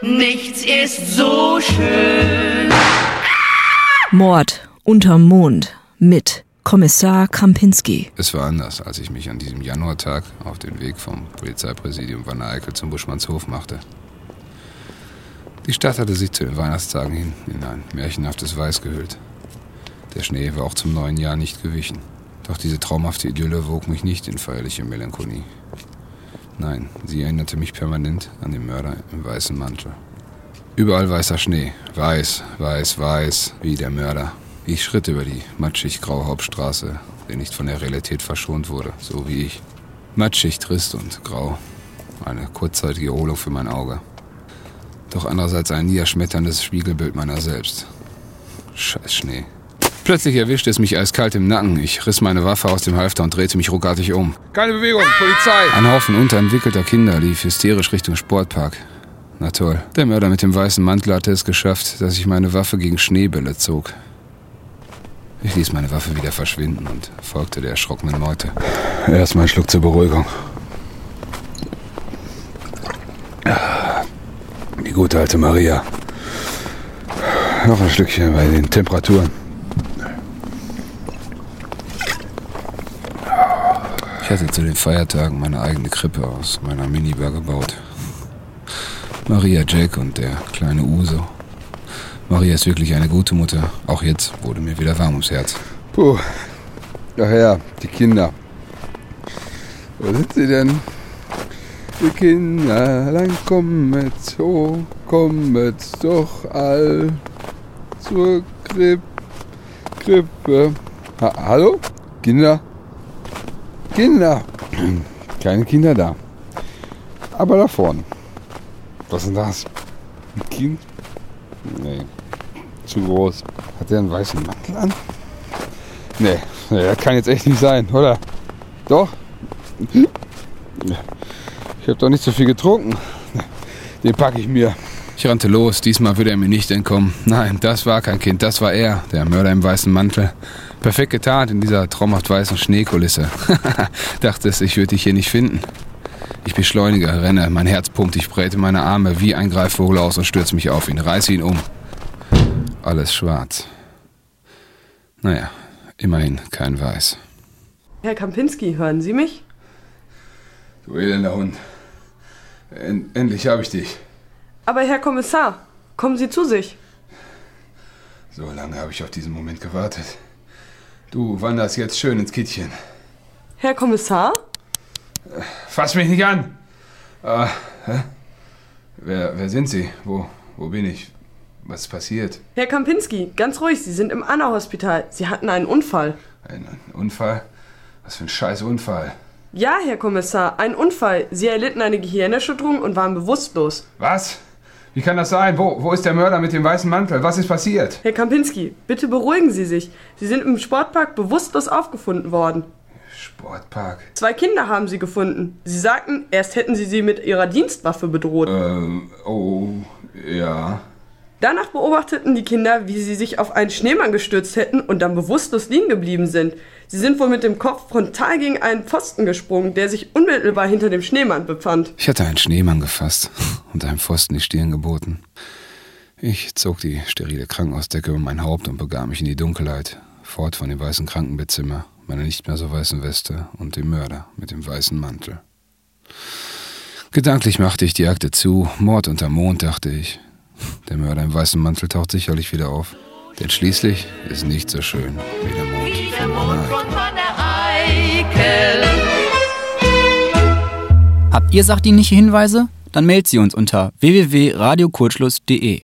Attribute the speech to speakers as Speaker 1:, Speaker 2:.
Speaker 1: Nichts ist so schön.
Speaker 2: Mord unterm Mond mit Kommissar Krampinski.
Speaker 3: Es war anders, als ich mich an diesem Januartag auf den Weg vom Polizeipräsidium Wanne Eickel zum Buschmannshof machte. Die Stadt hatte sich zu den Weihnachtstagen hin in ein märchenhaftes Weiß gehüllt. Der Schnee war auch zum neuen Jahr nicht gewichen. Doch diese traumhafte Idylle wog mich nicht in feierliche Melancholie. Nein, sie erinnerte mich permanent an den Mörder im weißen Mantel. Überall weißer Schnee, weiß, weiß, weiß, wie der Mörder. Ich schritt über die matschig-graue Hauptstraße, der nicht von der Realität verschont wurde, so wie ich. Matschig, trist und grau. Eine kurzzeitige Erholung für mein Auge. Doch andererseits ein niederschmetterndes Spiegelbild meiner selbst. Scheiß Schnee. Plötzlich erwischte es mich eiskalt im Nacken. Ich riss meine Waffe aus dem Halfter und drehte mich ruckartig um. Keine Bewegung, Polizei! Ein Haufen unterentwickelter Kinder lief hysterisch Richtung Sportpark. Na toll. Der Mörder mit dem weißen Mantel hatte es geschafft, dass ich meine Waffe gegen Schneebälle zog. Ich ließ meine Waffe wieder verschwinden und folgte der erschrockenen Meute. Erstmal ein Schluck zur Beruhigung. Die gute alte Maria. Noch ein Stückchen bei den Temperaturen. Ich hatte zu den Feiertagen meine eigene Krippe aus meiner Minibar gebaut. Maria, Jack und der kleine Uso. Maria ist wirklich eine gute Mutter. Auch jetzt wurde mir wieder warm ums Herz.
Speaker 4: Puh. Ach ja, die Kinder. Wo sind sie denn? Die Kinderlein kommet, oh, kommet doch all zur Kripp, Krippe. Ha Hallo? Kinder? Kinder! Keine Kinder da. Aber da vorne. Was ist denn das? Ein Kind? Nee. Zu groß. Hat der einen weißen Mantel an? Nee, nee, das kann jetzt echt nicht sein, oder? Doch? Ich habe doch nicht so viel getrunken. Den packe ich mir.
Speaker 3: Ich rannte los, diesmal würde er mir nicht entkommen. Nein, das war kein Kind, das war er, der Mörder im weißen Mantel. Perfekt getarnt in dieser traumhaft weißen Schneekulisse. Dachtest, ich würde dich hier nicht finden. Ich beschleunige, renne, mein Herz pumpt, ich breite meine Arme wie ein Greifvogel aus und stürze mich auf ihn, reiße ihn um. Alles schwarz. Naja, immerhin kein Weiß.
Speaker 5: Herr Kampinski, hören Sie mich?
Speaker 4: Du elender Hund. En endlich habe ich dich.
Speaker 5: Aber Herr Kommissar, kommen Sie zu sich.
Speaker 4: So lange habe ich auf diesen Moment gewartet. Du wanderst jetzt schön ins Kittchen.
Speaker 5: Herr Kommissar?
Speaker 4: Fass mich nicht an! Äh, hä? Wer, wer sind Sie? Wo, wo bin ich? Was ist passiert?
Speaker 5: Herr Kampinski, ganz ruhig, Sie sind im Anna-Hospital. Sie hatten einen Unfall.
Speaker 4: Ein Unfall? Was für ein scheiß Unfall.
Speaker 5: Ja, Herr Kommissar, ein Unfall. Sie erlitten eine Gehirnerschütterung und waren bewusstlos.
Speaker 4: Was? Wie kann das sein? Wo, wo ist der Mörder mit dem weißen Mantel? Was ist passiert?
Speaker 5: Herr Kampinski, bitte beruhigen Sie sich. Sie sind im Sportpark bewusstlos aufgefunden worden.
Speaker 4: Sportpark?
Speaker 5: Zwei Kinder haben Sie gefunden. Sie sagten, erst hätten Sie sie mit Ihrer Dienstwaffe bedroht.
Speaker 4: Ähm, oh, ja.
Speaker 5: Danach beobachteten die Kinder, wie sie sich auf einen Schneemann gestürzt hätten und dann bewusstlos liegen geblieben sind. Sie sind wohl mit dem Kopf frontal gegen einen Pfosten gesprungen, der sich unmittelbar hinter dem Schneemann befand.
Speaker 3: Ich hatte einen Schneemann gefasst und einem Pfosten die Stirn geboten. Ich zog die sterile Krankenhausdecke um mein Haupt und begab mich in die Dunkelheit, fort von dem weißen Krankenbettzimmer, meiner nicht mehr so weißen Weste und dem Mörder mit dem weißen Mantel. Gedanklich machte ich die Akte zu, Mord unter Mond, dachte ich. Der Mörder im weißen Mantel taucht sicherlich wieder auf. Denn schließlich ist nicht so schön wie der Mond
Speaker 1: Wie der
Speaker 3: von
Speaker 1: Mond von.
Speaker 6: Habt ihr sachdienliche Hinweise? Dann meldet sie uns unter www.radiokurzschluss.de.